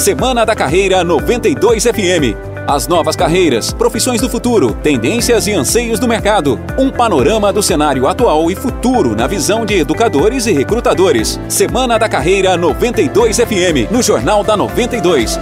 Semana da Carreira 92 FM. As novas carreiras, profissões do futuro, tendências e anseios do mercado. Um panorama do cenário atual e futuro na visão de educadores e recrutadores. Semana da Carreira 92 FM, no Jornal da 92.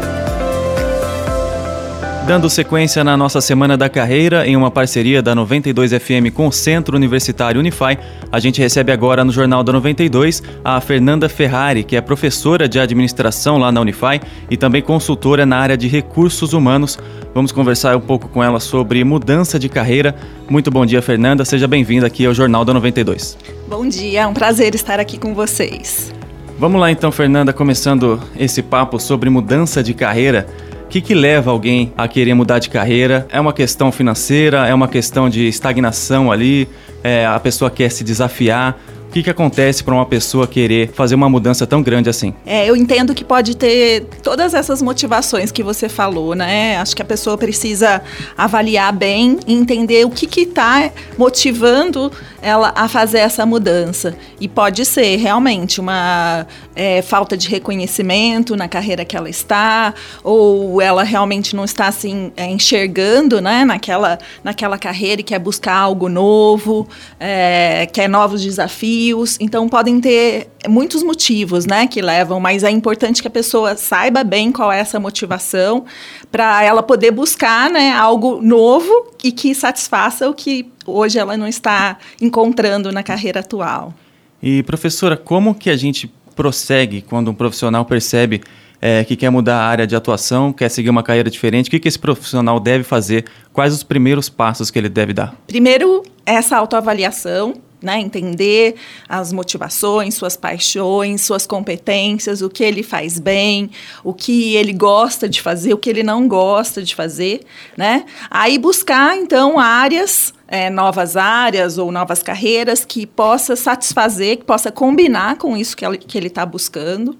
Dando sequência na nossa Semana da Carreira, em uma parceria da 92 FM com o Centro Universitário Unify, a gente recebe agora no Jornal da 92 a Fernanda Ferrari, que é professora de administração lá na Unify e também consultora na área de recursos humanos. Vamos conversar um pouco com ela sobre mudança de carreira. Muito bom dia, Fernanda. Seja bem-vinda aqui ao Jornal da 92. Bom dia, é um prazer estar aqui com vocês. Vamos lá então, Fernanda, começando esse papo sobre mudança de carreira. O que, que leva alguém a querer mudar de carreira? É uma questão financeira? É uma questão de estagnação ali? É, a pessoa quer se desafiar? O que, que acontece para uma pessoa querer fazer uma mudança tão grande assim? É, eu entendo que pode ter todas essas motivações que você falou, né? Acho que a pessoa precisa avaliar bem e entender o que está motivando ela a fazer essa mudança. E pode ser realmente uma é, falta de reconhecimento na carreira que ela está, ou ela realmente não está assim é, enxergando né, naquela, naquela carreira e quer buscar algo novo, é, quer novos desafios desafios. Então, podem ter muitos motivos né, que levam, mas é importante que a pessoa saiba bem qual é essa motivação para ela poder buscar né, algo novo e que satisfaça o que hoje ela não está encontrando na carreira atual. E, professora, como que a gente prossegue quando um profissional percebe é, que quer mudar a área de atuação, quer seguir uma carreira diferente, o que, que esse profissional deve fazer? Quais os primeiros passos que ele deve dar? Primeiro, essa autoavaliação, né, entender as motivações, suas paixões, suas competências, o que ele faz bem, o que ele gosta de fazer, o que ele não gosta de fazer, né? Aí buscar então áreas é, novas áreas ou novas carreiras que possa satisfazer, que possa combinar com isso que ele está buscando.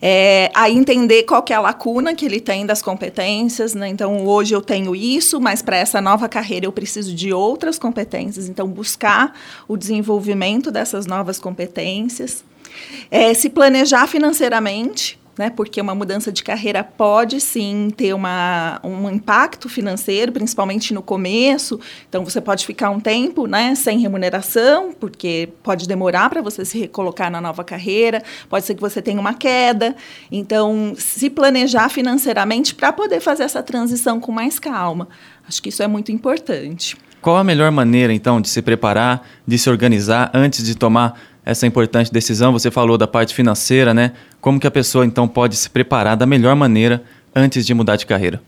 É, aí entender qual é a lacuna que ele tem das competências. Né? Então, hoje eu tenho isso, mas para essa nova carreira eu preciso de outras competências. Então, buscar o desenvolvimento dessas novas competências. É, se planejar financeiramente, né? Porque uma mudança de carreira pode sim ter uma, um impacto financeiro, principalmente no começo. Então você pode ficar um tempo, né, sem remuneração, porque pode demorar para você se recolocar na nova carreira. Pode ser que você tenha uma queda. Então se planejar financeiramente para poder fazer essa transição com mais calma. Acho que isso é muito importante. Qual a melhor maneira então de se preparar, de se organizar antes de tomar essa importante decisão? Você falou da parte financeira, né? Como que a pessoa então pode se preparar da melhor maneira antes de mudar de carreira?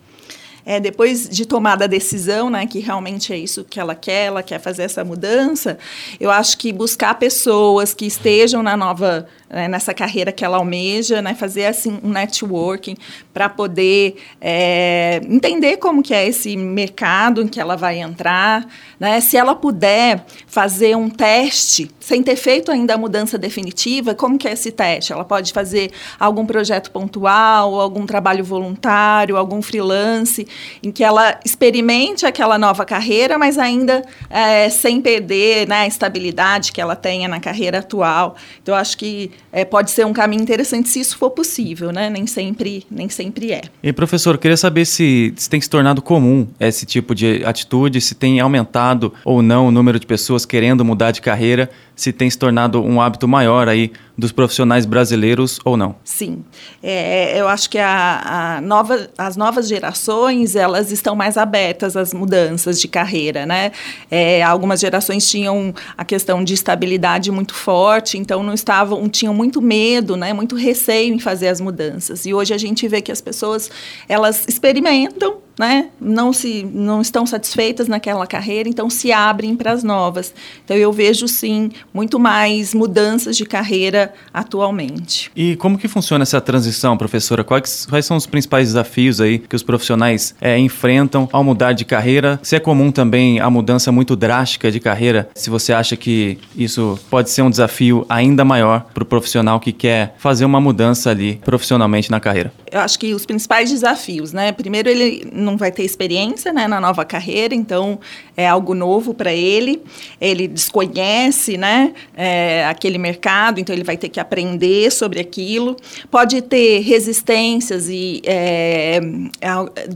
É, depois de tomada a decisão, né, que realmente é isso que ela quer, ela quer fazer essa mudança, eu acho que buscar pessoas que estejam na nova né, nessa carreira que ela almeja, né, fazer assim um networking para poder é, entender como que é esse mercado em que ela vai entrar, né, se ela puder fazer um teste sem ter feito ainda a mudança definitiva, como que é esse teste? Ela pode fazer algum projeto pontual, algum trabalho voluntário, algum freelance, em que ela experimente aquela nova carreira, mas ainda é, sem perder né, a estabilidade que ela tenha na carreira atual. Então, acho que é, pode ser um caminho interessante se isso for possível, né? Nem sempre, nem sempre é. E professor, queria saber se, se tem se tornado comum esse tipo de atitude, se tem aumentado ou não o número de pessoas querendo mudar de carreira, se tem se tornado um hábito maior aí dos profissionais brasileiros ou não? Sim, é, eu acho que a, a nova, as novas gerações elas estão mais abertas às mudanças de carreira, né? É, algumas gerações tinham a questão de estabilidade muito forte, então não estavam, tinham muito medo, né? Muito receio em fazer as mudanças. E hoje a gente vê que as pessoas elas experimentam né, não se não estão satisfeitas naquela carreira, então se abrem para as novas. Então eu vejo sim muito mais mudanças de carreira atualmente. E como que funciona essa transição, professora? Quais, quais são os principais desafios aí que os profissionais é, enfrentam ao mudar de carreira? Se é comum também a mudança muito drástica de carreira, se você acha que isso pode ser um desafio ainda maior para o profissional que quer fazer uma mudança ali profissionalmente na carreira? Eu acho que os principais desafios, né? Primeiro ele não vai ter experiência né, na nova carreira, então é algo novo para ele. Ele desconhece né, é, aquele mercado, então ele vai ter que aprender sobre aquilo. Pode ter resistências e, é,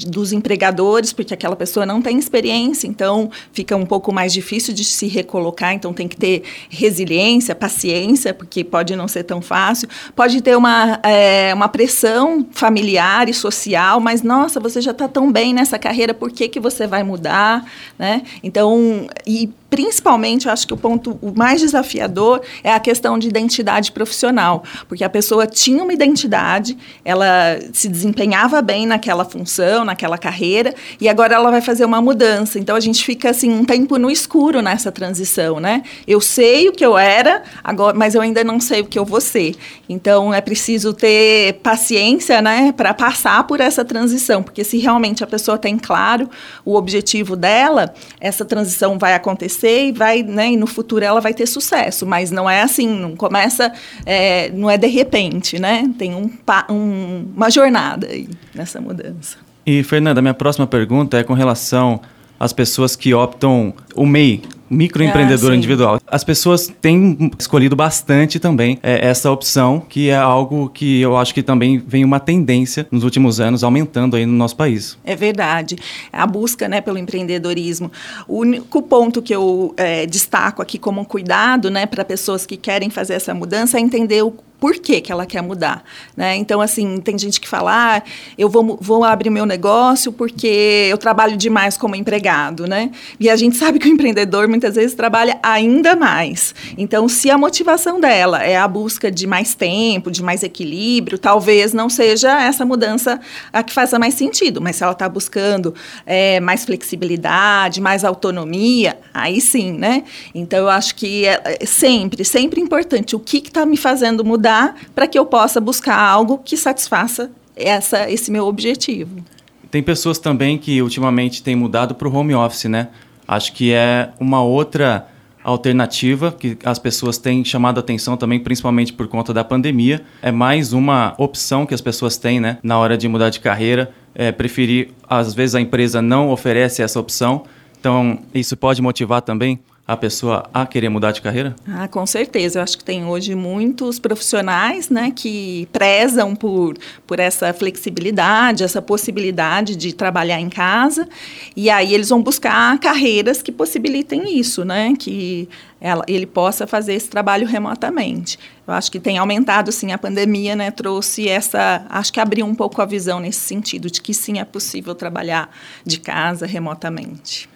dos empregadores, porque aquela pessoa não tem experiência, então fica um pouco mais difícil de se recolocar, então tem que ter resiliência, paciência, porque pode não ser tão fácil. Pode ter uma, é, uma pressão familiar e social, mas nossa, você já está tão bem nessa carreira, por que, que você vai mudar? Né? Então, e principalmente, eu acho que o ponto o mais desafiador é a questão de identidade profissional, porque a pessoa tinha uma identidade, ela se desempenhava bem naquela função, naquela carreira, e agora ela vai fazer uma mudança. Então a gente fica assim um tempo no escuro nessa transição, né? Eu sei o que eu era, agora, mas eu ainda não sei o que eu vou ser. Então é preciso ter paciência, né, para passar por essa transição, porque se realmente a pessoa tem claro o objetivo dela, essa transição vai acontecer e vai, né, e no futuro ela vai ter sucesso, mas não é assim, não começa, é, não é de repente, né? Tem um, um, uma jornada aí nessa mudança. E Fernanda, minha próxima pergunta é com relação às pessoas que optam o MEI, microempreendedor ah, individual. As pessoas têm escolhido bastante também é, essa opção, que é algo que eu acho que também vem uma tendência nos últimos anos aumentando aí no nosso país. É verdade. A busca né, pelo empreendedorismo. O único ponto que eu é, destaco aqui como cuidado né, para pessoas que querem fazer essa mudança é entender o por que, que ela quer mudar. Né? Então, assim, tem gente que fala, ah, eu vou, vou abrir meu negócio porque eu trabalho demais como empregado, né? E a gente sabe que o empreendedor muitas vezes trabalha ainda mais. Então, se a motivação dela é a busca de mais tempo, de mais equilíbrio, talvez não seja essa mudança a que faça mais sentido, mas se ela está buscando é, mais flexibilidade, mais autonomia, aí sim, né? Então, eu acho que é, é sempre, sempre importante o que está me fazendo mudar mudar para que eu possa buscar algo que satisfaça essa, esse meu objetivo. Tem pessoas também que ultimamente têm mudado para o home office, né? Acho que é uma outra alternativa que as pessoas têm chamado atenção também, principalmente por conta da pandemia. É mais uma opção que as pessoas têm, né? Na hora de mudar de carreira, é preferir, às vezes a empresa não oferece essa opção. Então, isso pode motivar também a pessoa a querer mudar de carreira? Ah, com certeza. Eu acho que tem hoje muitos profissionais né, que prezam por, por essa flexibilidade, essa possibilidade de trabalhar em casa. E aí eles vão buscar carreiras que possibilitem isso, né? Que ela, ele possa fazer esse trabalho remotamente. Eu acho que tem aumentado, sim, a pandemia, né? Trouxe essa... Acho que abriu um pouco a visão nesse sentido, de que sim, é possível trabalhar de casa remotamente.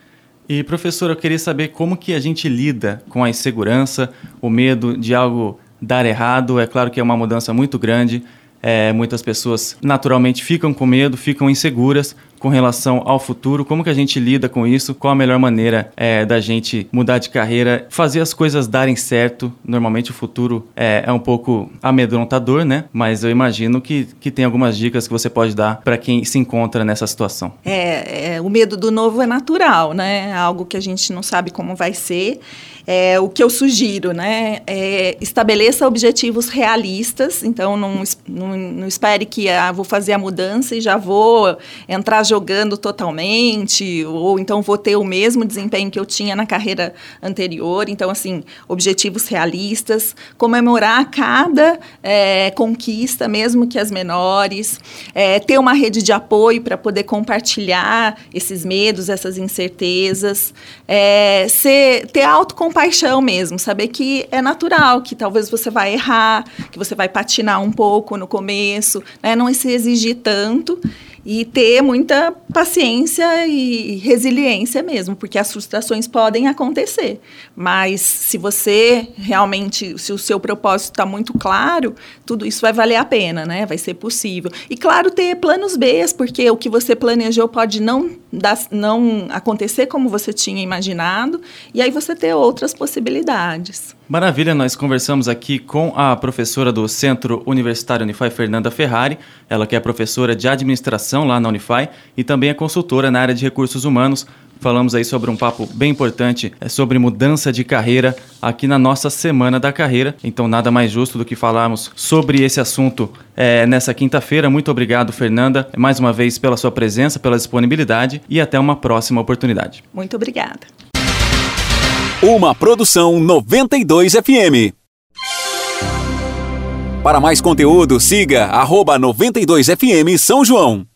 E professor, eu queria saber como que a gente lida com a insegurança, o medo de algo dar errado. É claro que é uma mudança muito grande. É, muitas pessoas naturalmente ficam com medo, ficam inseguras, com relação ao futuro, como que a gente lida com isso, qual a melhor maneira é, da gente mudar de carreira, fazer as coisas darem certo. Normalmente o futuro é, é um pouco amedrontador, né? Mas eu imagino que, que tem algumas dicas que você pode dar para quem se encontra nessa situação. É, é, o medo do novo é natural, né? Algo que a gente não sabe como vai ser. É, o que eu sugiro, né? É, estabeleça objetivos realistas. Então, não, não, não espere que ah, vou fazer a mudança e já vou entrar jogando totalmente, ou então vou ter o mesmo desempenho que eu tinha na carreira anterior. Então, assim, objetivos realistas, comemorar cada é, conquista, mesmo que as menores, é, ter uma rede de apoio para poder compartilhar esses medos, essas incertezas, é, ser, ter autocompaixão mesmo, saber que é natural, que talvez você vai errar, que você vai patinar um pouco no começo, né? não se exigir tanto e ter muita paciência e resiliência mesmo, porque as frustrações podem acontecer. Mas se você realmente, se o seu propósito está muito claro, tudo isso vai valer a pena, né? Vai ser possível. E claro, ter planos B, porque o que você planejou pode não, não acontecer como você tinha imaginado, e aí você ter outras possibilidades. Maravilha, nós conversamos aqui com a professora do Centro Universitário Unify, Fernanda Ferrari, ela que é professora de administração lá na Unify e também é consultora na área de recursos humanos. Falamos aí sobre um papo bem importante é, sobre mudança de carreira aqui na nossa Semana da Carreira. Então, nada mais justo do que falarmos sobre esse assunto é, nessa quinta-feira. Muito obrigado, Fernanda, mais uma vez pela sua presença, pela disponibilidade e até uma próxima oportunidade. Muito obrigada. Uma produção 92 FM. Para mais conteúdo, siga arroba 92FM São João.